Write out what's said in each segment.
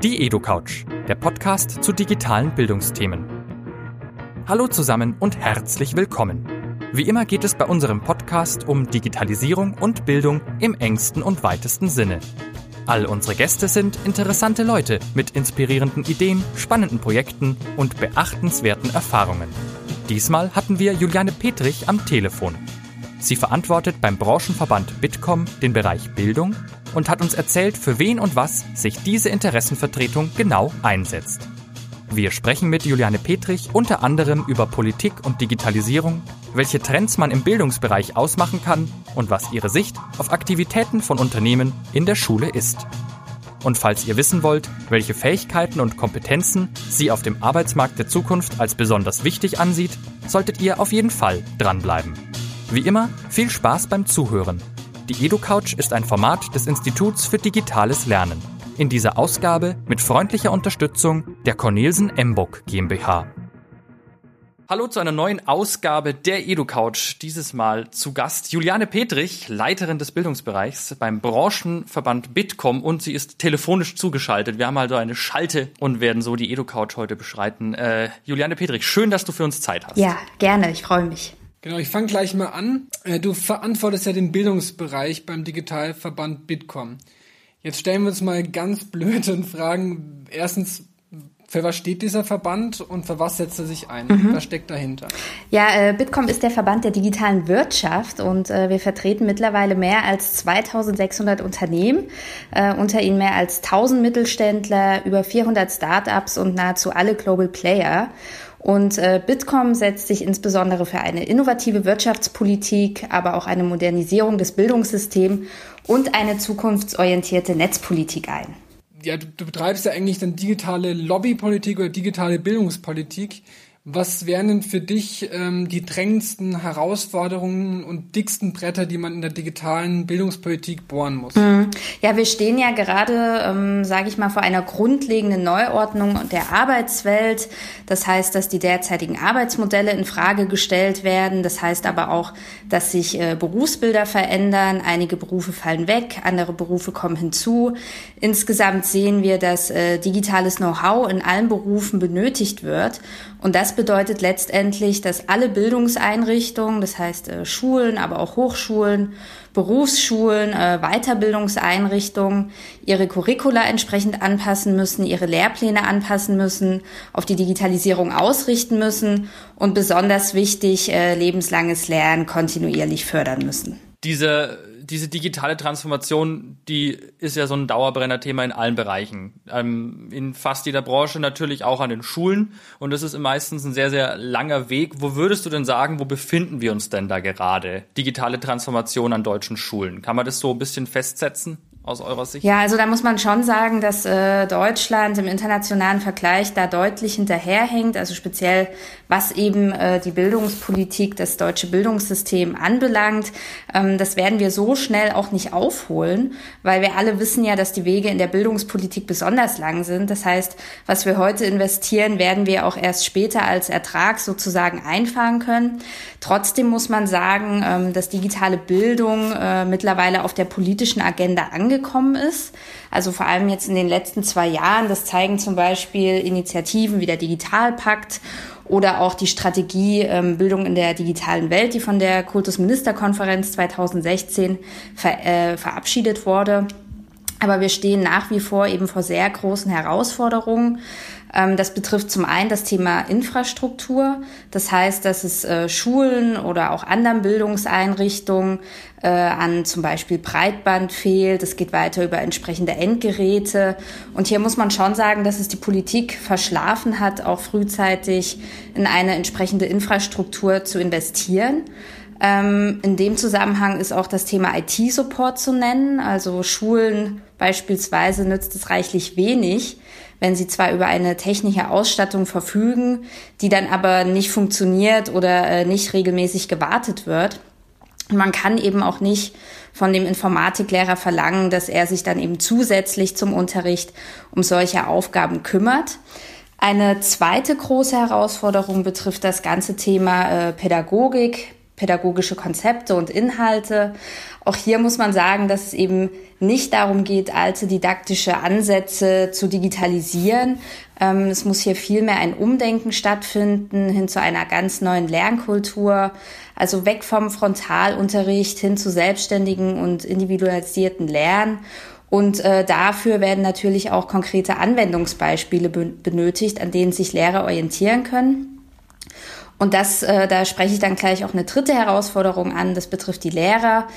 Die EduCouch, der Podcast zu digitalen Bildungsthemen. Hallo zusammen und herzlich willkommen. Wie immer geht es bei unserem Podcast um Digitalisierung und Bildung im engsten und weitesten Sinne. All unsere Gäste sind interessante Leute mit inspirierenden Ideen, spannenden Projekten und beachtenswerten Erfahrungen. Diesmal hatten wir Juliane Petrich am Telefon. Sie verantwortet beim Branchenverband Bitkom den Bereich Bildung und hat uns erzählt, für wen und was sich diese Interessenvertretung genau einsetzt. Wir sprechen mit Juliane Petrich unter anderem über Politik und Digitalisierung, welche Trends man im Bildungsbereich ausmachen kann und was ihre Sicht auf Aktivitäten von Unternehmen in der Schule ist. Und falls ihr wissen wollt, welche Fähigkeiten und Kompetenzen sie auf dem Arbeitsmarkt der Zukunft als besonders wichtig ansieht, solltet ihr auf jeden Fall dranbleiben. Wie immer, viel Spaß beim Zuhören. Die EduCouch ist ein Format des Instituts für digitales Lernen. In dieser Ausgabe mit freundlicher Unterstützung der Cornelsen Embock GmbH. Hallo zu einer neuen Ausgabe der EduCouch. Dieses Mal zu Gast Juliane Petrich, Leiterin des Bildungsbereichs beim Branchenverband Bitkom und sie ist telefonisch zugeschaltet. Wir haben also eine Schalte und werden so die EduCouch heute beschreiten. Äh, Juliane Petrich, schön, dass du für uns Zeit hast. Ja, gerne. Ich freue mich. Genau, ich fange gleich mal an. Äh, du verantwortest ja den Bildungsbereich beim Digitalverband Bitkom. Jetzt stellen wir uns mal ganz blöd und fragen, erstens, für was steht dieser Verband und für was setzt er sich ein? Mhm. Was steckt dahinter? Ja, äh, Bitkom ist der Verband der digitalen Wirtschaft und äh, wir vertreten mittlerweile mehr als 2600 Unternehmen, äh, unter ihnen mehr als 1000 Mittelständler, über 400 Startups und nahezu alle Global Player. Und äh, Bitkom setzt sich insbesondere für eine innovative Wirtschaftspolitik, aber auch eine Modernisierung des Bildungssystems und eine zukunftsorientierte Netzpolitik ein. Ja, du, du betreibst ja eigentlich dann digitale Lobbypolitik oder digitale Bildungspolitik. Was wären denn für dich ähm, die drängendsten Herausforderungen und dicksten Bretter, die man in der digitalen Bildungspolitik bohren muss? Mhm. Ja, wir stehen ja gerade, ähm, sage ich mal, vor einer grundlegenden Neuordnung der Arbeitswelt. Das heißt, dass die derzeitigen Arbeitsmodelle in Frage gestellt werden. Das heißt aber auch, dass sich äh, Berufsbilder verändern. Einige Berufe fallen weg, andere Berufe kommen hinzu. Insgesamt sehen wir, dass äh, digitales Know-how in allen Berufen benötigt wird. Und das bedeutet letztendlich, dass alle Bildungseinrichtungen, das heißt äh, Schulen, aber auch Hochschulen, Berufsschulen, äh, Weiterbildungseinrichtungen ihre Curricula entsprechend anpassen müssen, ihre Lehrpläne anpassen müssen, auf die Digitalisierung ausrichten müssen und besonders wichtig, äh, lebenslanges Lernen kontinuierlich fördern müssen. Diese diese digitale Transformation, die ist ja so ein Dauerbrenner-Thema in allen Bereichen. Ähm, in fast jeder Branche natürlich auch an den Schulen. Und das ist meistens ein sehr, sehr langer Weg. Wo würdest du denn sagen, wo befinden wir uns denn da gerade? Digitale Transformation an deutschen Schulen. Kann man das so ein bisschen festsetzen? Aus eurer Sicht? Ja, also da muss man schon sagen, dass äh, Deutschland im internationalen Vergleich da deutlich hinterherhängt, also speziell was eben äh, die Bildungspolitik, das deutsche Bildungssystem anbelangt. Ähm, das werden wir so schnell auch nicht aufholen, weil wir alle wissen ja, dass die Wege in der Bildungspolitik besonders lang sind. Das heißt, was wir heute investieren, werden wir auch erst später als Ertrag sozusagen einfahren können. Trotzdem muss man sagen, ähm, dass digitale Bildung äh, mittlerweile auf der politischen Agenda angekommen angekommen ist. Also vor allem jetzt in den letzten zwei Jahren. Das zeigen zum Beispiel Initiativen wie der Digitalpakt oder auch die Strategie ähm, Bildung in der digitalen Welt, die von der Kultusministerkonferenz 2016 ver äh, verabschiedet wurde. Aber wir stehen nach wie vor eben vor sehr großen Herausforderungen. Ähm, das betrifft zum einen das Thema Infrastruktur. Das heißt, dass es äh, Schulen oder auch anderen Bildungseinrichtungen äh, an zum Beispiel Breitband fehlt. Es geht weiter über entsprechende Endgeräte. Und hier muss man schon sagen, dass es die Politik verschlafen hat, auch frühzeitig in eine entsprechende Infrastruktur zu investieren. Ähm, in dem Zusammenhang ist auch das Thema IT-Support zu nennen. Also Schulen beispielsweise nützt es reichlich wenig, wenn sie zwar über eine technische Ausstattung verfügen, die dann aber nicht funktioniert oder äh, nicht regelmäßig gewartet wird. man kann eben auch nicht von dem Informatiklehrer verlangen, dass er sich dann eben zusätzlich zum Unterricht um solche Aufgaben kümmert. Eine zweite große Herausforderung betrifft das ganze Thema äh, Pädagogik, pädagogische Konzepte und Inhalte. Auch hier muss man sagen, dass es eben nicht darum geht, alte didaktische Ansätze zu digitalisieren. Ähm, es muss hier vielmehr ein Umdenken stattfinden hin zu einer ganz neuen Lernkultur, also weg vom Frontalunterricht hin zu selbstständigen und individualisierten Lernen. Und äh, dafür werden natürlich auch konkrete Anwendungsbeispiele benötigt, an denen sich Lehrer orientieren können. Und das, äh, da spreche ich dann gleich auch eine dritte Herausforderung an. Das betrifft die Lehrer.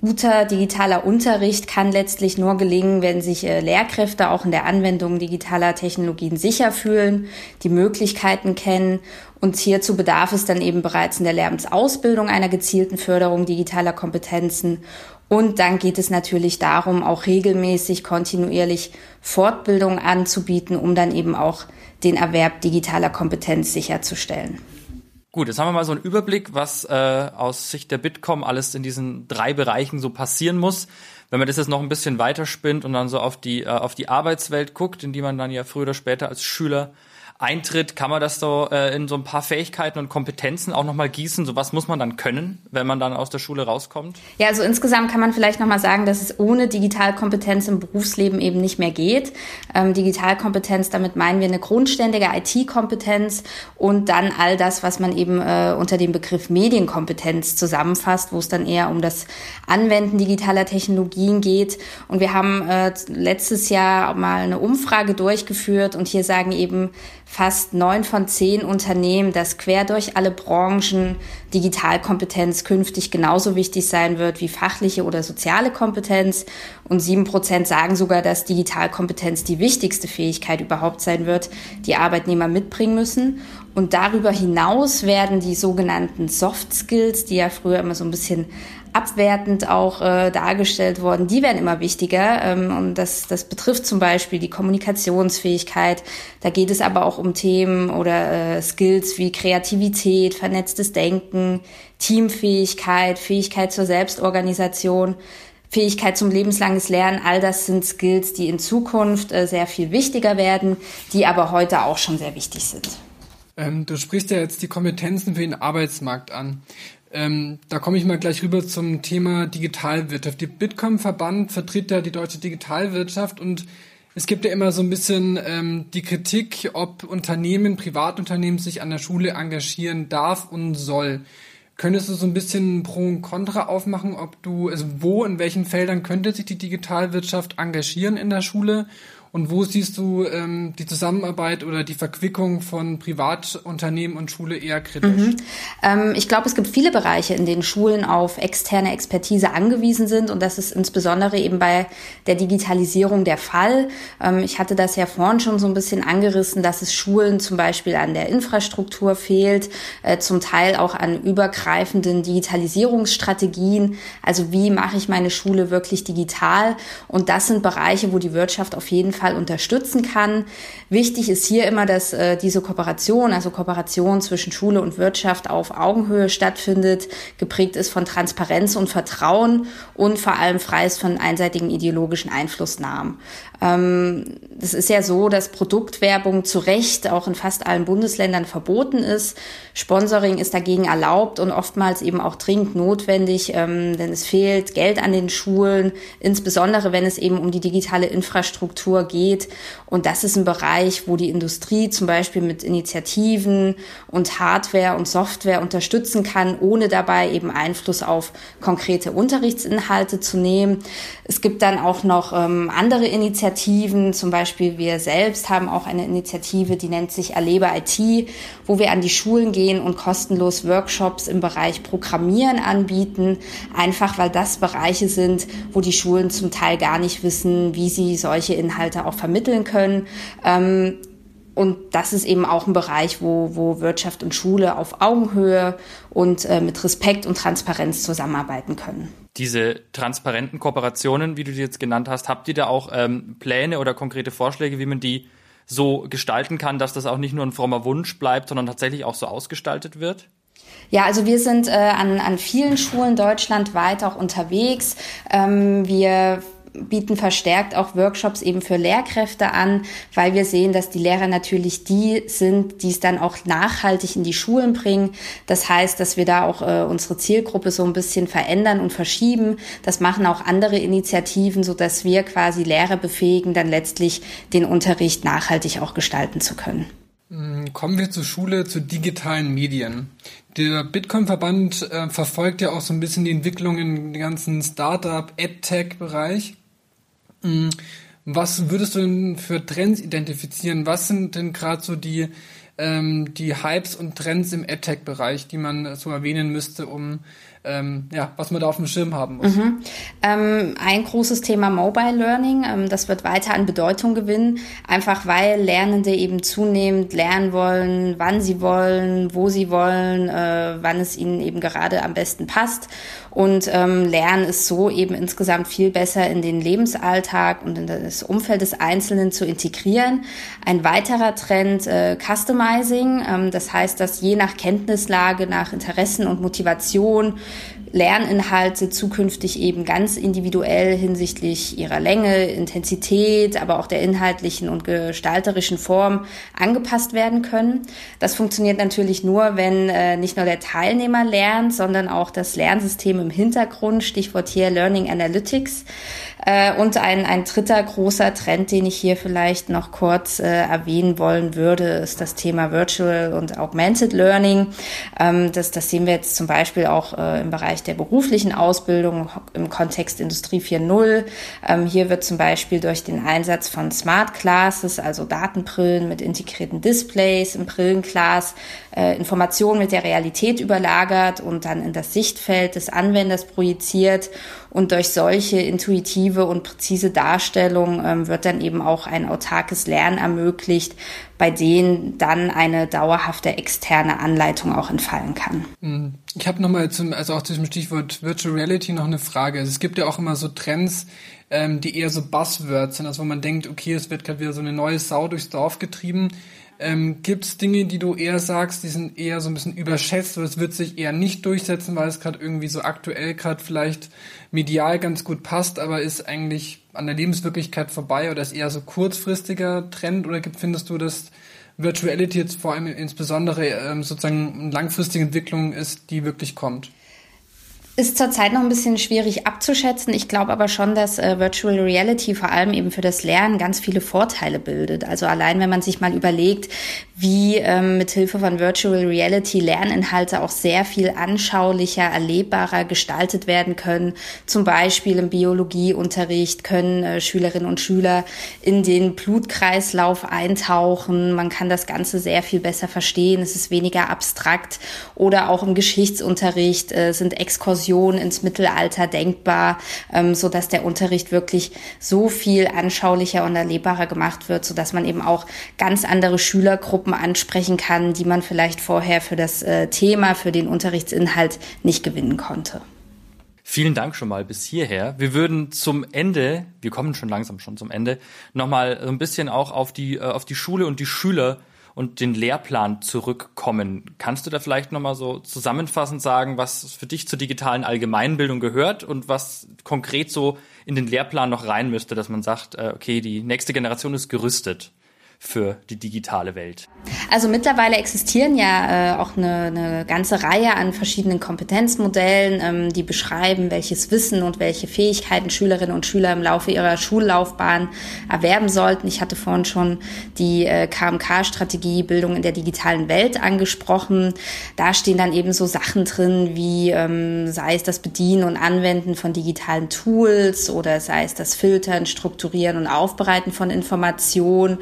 Guter digitaler Unterricht kann letztlich nur gelingen, wenn sich äh, Lehrkräfte auch in der Anwendung digitaler Technologien sicher fühlen, die Möglichkeiten kennen. Und hierzu bedarf es dann eben bereits in der Lehramtsausbildung einer gezielten Förderung digitaler Kompetenzen. Und dann geht es natürlich darum, auch regelmäßig, kontinuierlich Fortbildung anzubieten, um dann eben auch den Erwerb digitaler Kompetenz sicherzustellen. Gut, jetzt haben wir mal so einen Überblick, was äh, aus Sicht der Bitkom alles in diesen drei Bereichen so passieren muss. Wenn man das jetzt noch ein bisschen weiterspinnt und dann so auf die, äh, auf die Arbeitswelt guckt, in die man dann ja früher oder später als Schüler eintritt, kann man das so äh, in so ein paar Fähigkeiten und Kompetenzen auch nochmal gießen? So was muss man dann können, wenn man dann aus der Schule rauskommt? Ja, also insgesamt kann man vielleicht nochmal sagen, dass es ohne Digitalkompetenz im Berufsleben eben nicht mehr geht. Ähm, Digitalkompetenz, damit meinen wir eine grundständige IT-Kompetenz und dann all das, was man eben äh, unter dem Begriff Medienkompetenz zusammenfasst, wo es dann eher um das Anwenden digitaler Technologien geht. Und wir haben äh, letztes Jahr mal eine Umfrage durchgeführt und hier sagen eben fast neun von zehn Unternehmen, dass quer durch alle Branchen Digitalkompetenz künftig genauso wichtig sein wird wie fachliche oder soziale Kompetenz. Und sieben Prozent sagen sogar, dass Digitalkompetenz die wichtigste Fähigkeit überhaupt sein wird, die Arbeitnehmer mitbringen müssen. Und darüber hinaus werden die sogenannten Soft Skills, die ja früher immer so ein bisschen abwertend auch äh, dargestellt worden, die werden immer wichtiger. Ähm, und das, das betrifft zum Beispiel die Kommunikationsfähigkeit. Da geht es aber auch um Themen oder äh, Skills wie Kreativität, vernetztes Denken, Teamfähigkeit, Fähigkeit zur Selbstorganisation. Fähigkeit zum lebenslanges Lernen, all das sind Skills, die in Zukunft äh, sehr viel wichtiger werden, die aber heute auch schon sehr wichtig sind. Ähm, du sprichst ja jetzt die Kompetenzen für den Arbeitsmarkt an. Ähm, da komme ich mal gleich rüber zum Thema Digitalwirtschaft. Die Bitkom-Verband vertritt ja die deutsche Digitalwirtschaft und es gibt ja immer so ein bisschen ähm, die Kritik, ob Unternehmen, Privatunternehmen sich an der Schule engagieren darf und soll. Könntest du so ein bisschen Pro und Contra aufmachen, ob du, also wo, in welchen Feldern könnte sich die Digitalwirtschaft engagieren in der Schule und wo siehst du ähm, die Zusammenarbeit oder die Verquickung von Privatunternehmen und Schule eher kritisch? Mhm. Ähm, ich glaube, es gibt viele Bereiche, in denen Schulen auf externe Expertise angewiesen sind und das ist insbesondere eben bei der Digitalisierung der Fall. Ähm, ich hatte das ja vorhin schon so ein bisschen angerissen, dass es Schulen zum Beispiel an der Infrastruktur fehlt, äh, zum Teil auch an übergreifenden Digitalisierungsstrategien. Also wie mache ich meine Schule wirklich digital? Und das sind Bereiche, wo die Wirtschaft auf jeden Fall Fall unterstützen kann. Wichtig ist hier immer, dass äh, diese Kooperation, also Kooperation zwischen Schule und Wirtschaft auf Augenhöhe stattfindet, geprägt ist von Transparenz und Vertrauen und vor allem frei ist von einseitigen ideologischen Einflussnahmen. Ähm, es ist ja so, dass Produktwerbung zu Recht auch in fast allen Bundesländern verboten ist. Sponsoring ist dagegen erlaubt und oftmals eben auch dringend notwendig, ähm, denn es fehlt Geld an den Schulen, insbesondere wenn es eben um die digitale Infrastruktur geht. Und das ist ein Bereich, wo die Industrie zum Beispiel mit Initiativen und Hardware und Software unterstützen kann, ohne dabei eben Einfluss auf konkrete Unterrichtsinhalte zu nehmen. Es gibt dann auch noch ähm, andere Initiativen, zum Beispiel wir selbst haben auch eine Initiative, die nennt sich Erlebe IT, wo wir an die Schulen gehen und kostenlos Workshops im Bereich Programmieren anbieten, einfach weil das Bereiche sind, wo die Schulen zum Teil gar nicht wissen, wie sie solche Inhalte auch vermitteln können. Ähm, und das ist eben auch ein Bereich, wo, wo Wirtschaft und Schule auf Augenhöhe und äh, mit Respekt und Transparenz zusammenarbeiten können. Diese transparenten Kooperationen, wie du die jetzt genannt hast, habt ihr da auch ähm, Pläne oder konkrete Vorschläge, wie man die so gestalten kann, dass das auch nicht nur ein frommer Wunsch bleibt, sondern tatsächlich auch so ausgestaltet wird? Ja, also wir sind äh, an, an vielen Schulen deutschlandweit auch unterwegs. Ähm, wir bieten verstärkt auch Workshops eben für Lehrkräfte an, weil wir sehen, dass die Lehrer natürlich die sind, die es dann auch nachhaltig in die Schulen bringen. Das heißt, dass wir da auch äh, unsere Zielgruppe so ein bisschen verändern und verschieben. Das machen auch andere Initiativen, so dass wir quasi Lehrer befähigen, dann letztlich den Unterricht nachhaltig auch gestalten zu können. Mm, kommen wir zur Schule, zu digitalen Medien. Der Bitcoin-Verband äh, verfolgt ja auch so ein bisschen die Entwicklung im ganzen Startup, EdTech-Bereich. Mm, was würdest du denn für Trends identifizieren? Was sind denn gerade so die, ähm, die Hypes und Trends im EdTech-Bereich, die man so erwähnen müsste, um ähm, ja, was man da auf dem Schirm haben muss. Mhm. Ähm, ein großes Thema Mobile Learning, ähm, das wird weiter an Bedeutung gewinnen, einfach weil Lernende eben zunehmend lernen wollen, wann sie wollen, wo sie wollen, äh, wann es ihnen eben gerade am besten passt. Und ähm, Lernen ist so eben insgesamt viel besser in den Lebensalltag und in das Umfeld des Einzelnen zu integrieren. Ein weiterer Trend, äh, Customizing, ähm, das heißt, dass je nach Kenntnislage, nach Interessen und Motivation Lerninhalte zukünftig eben ganz individuell hinsichtlich ihrer Länge, Intensität, aber auch der inhaltlichen und gestalterischen Form angepasst werden können. Das funktioniert natürlich nur, wenn äh, nicht nur der Teilnehmer lernt, sondern auch das Lernsystem im Hintergrund, Stichwort hier Learning Analytics. Äh, und ein, ein dritter großer Trend, den ich hier vielleicht noch kurz äh, erwähnen wollen würde, ist das Thema Virtual und Augmented Learning. Ähm, das, das sehen wir jetzt zum Beispiel auch äh, im Bereich der beruflichen Ausbildung im Kontext Industrie 4.0. Ähm, hier wird zum Beispiel durch den Einsatz von Smart Classes, also Datenbrillen mit integrierten Displays im Brillenglas, äh, Informationen mit der Realität überlagert und dann in das Sichtfeld des Anwenders projiziert. Und durch solche intuitive und präzise Darstellung ähm, wird dann eben auch ein autarkes Lernen ermöglicht, bei denen dann eine dauerhafte externe Anleitung auch entfallen kann. Hm. Ich habe nochmal zum, also auch zu dem Stichwort Virtual Reality noch eine Frage. Also es gibt ja auch immer so Trends, ähm, die eher so Buzzwords sind, also wo man denkt, okay, es wird gerade wieder so eine neue Sau durchs Dorf getrieben. Ähm, Gibt es Dinge, die du eher sagst, die sind eher so ein bisschen überschätzt oder es wird sich eher nicht durchsetzen, weil es gerade irgendwie so aktuell gerade vielleicht medial ganz gut passt, aber ist eigentlich an der Lebenswirklichkeit vorbei oder ist eher so kurzfristiger Trend oder findest du, dass Virtuality jetzt vor allem insbesondere ähm, sozusagen eine langfristige Entwicklung ist, die wirklich kommt? Ist zurzeit noch ein bisschen schwierig abzuschätzen. Ich glaube aber schon, dass äh, Virtual Reality vor allem eben für das Lernen ganz viele Vorteile bildet. Also allein, wenn man sich mal überlegt, wie ähm, mit Hilfe von Virtual Reality Lerninhalte auch sehr viel anschaulicher, erlebbarer gestaltet werden können. Zum Beispiel im Biologieunterricht können äh, Schülerinnen und Schüler in den Blutkreislauf eintauchen. Man kann das Ganze sehr viel besser verstehen. Es ist weniger abstrakt. Oder auch im Geschichtsunterricht äh, sind Exkursionen ins Mittelalter denkbar, ähm, so dass der Unterricht wirklich so viel anschaulicher und erlebbarer gemacht wird, so dass man eben auch ganz andere Schülergruppen Gruppen ansprechen kann, die man vielleicht vorher für das äh, Thema, für den Unterrichtsinhalt nicht gewinnen konnte. Vielen Dank schon mal bis hierher. Wir würden zum Ende, wir kommen schon langsam schon zum Ende, nochmal ein bisschen auch auf die, äh, auf die Schule und die Schüler und den Lehrplan zurückkommen. Kannst du da vielleicht nochmal so zusammenfassend sagen, was für dich zur digitalen Allgemeinbildung gehört und was konkret so in den Lehrplan noch rein müsste, dass man sagt, äh, okay, die nächste Generation ist gerüstet? Für die digitale Welt? Also mittlerweile existieren ja äh, auch eine, eine ganze Reihe an verschiedenen Kompetenzmodellen, ähm, die beschreiben, welches Wissen und welche Fähigkeiten Schülerinnen und Schüler im Laufe ihrer Schullaufbahn erwerben sollten. Ich hatte vorhin schon die äh, KMK-Strategie Bildung in der digitalen Welt angesprochen. Da stehen dann eben so Sachen drin, wie ähm, sei es das Bedienen und Anwenden von digitalen Tools oder sei es das Filtern, Strukturieren und Aufbereiten von Informationen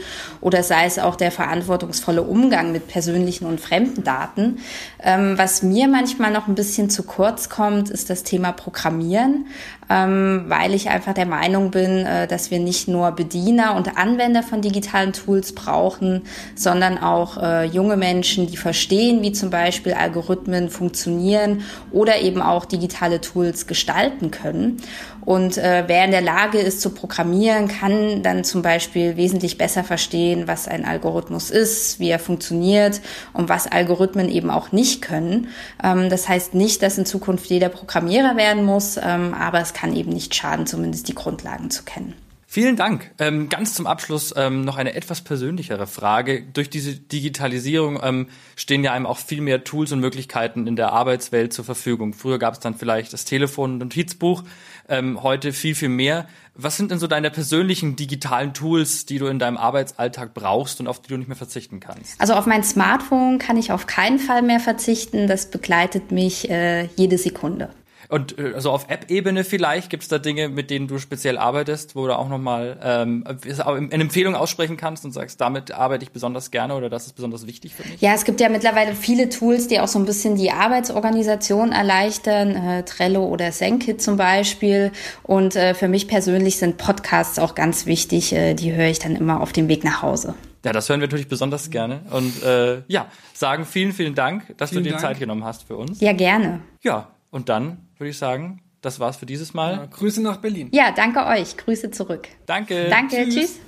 oder sei es auch der verantwortungsvolle Umgang mit persönlichen und fremden Daten. Ähm, was mir manchmal noch ein bisschen zu kurz kommt, ist das Thema Programmieren, ähm, weil ich einfach der Meinung bin, äh, dass wir nicht nur Bediener und Anwender von digitalen Tools brauchen, sondern auch äh, junge Menschen, die verstehen, wie zum Beispiel Algorithmen funktionieren oder eben auch digitale Tools gestalten können. Und äh, wer in der Lage ist zu programmieren, kann dann zum Beispiel wesentlich besser verstehen, was ein Algorithmus ist, wie er funktioniert und was Algorithmen eben auch nicht können. Ähm, das heißt nicht, dass in Zukunft jeder Programmierer werden muss, ähm, aber es kann eben nicht schaden, zumindest die Grundlagen zu kennen. Vielen Dank. Ähm, ganz zum Abschluss ähm, noch eine etwas persönlichere Frage. Durch diese Digitalisierung ähm, stehen ja einem auch viel mehr Tools und Möglichkeiten in der Arbeitswelt zur Verfügung. Früher gab es dann vielleicht das Telefon und Notizbuch, ähm, heute viel, viel mehr. Was sind denn so deine persönlichen digitalen Tools, die du in deinem Arbeitsalltag brauchst und auf die du nicht mehr verzichten kannst? Also auf mein Smartphone kann ich auf keinen Fall mehr verzichten. Das begleitet mich äh, jede Sekunde. Und äh, also auf App-Ebene vielleicht gibt es da Dinge, mit denen du speziell arbeitest, wo du auch nochmal ähm, eine Empfehlung aussprechen kannst und sagst, damit arbeite ich besonders gerne oder das ist besonders wichtig für mich? Ja, es gibt ja mittlerweile viele Tools, die auch so ein bisschen die Arbeitsorganisation erleichtern, äh, Trello oder Senkit zum Beispiel. Und äh, für mich persönlich sind Podcasts auch ganz wichtig. Äh, die höre ich dann immer auf dem Weg nach Hause. Ja, das hören wir natürlich besonders gerne. Und äh, ja, sagen vielen, vielen Dank, dass vielen du dir Dank. Zeit genommen hast für uns. Ja, gerne. Ja, und dann würde ich sagen, das war's für dieses Mal. Ja, Grüße nach Berlin. Ja, danke euch. Grüße zurück. Danke. Danke. tschüss. tschüss.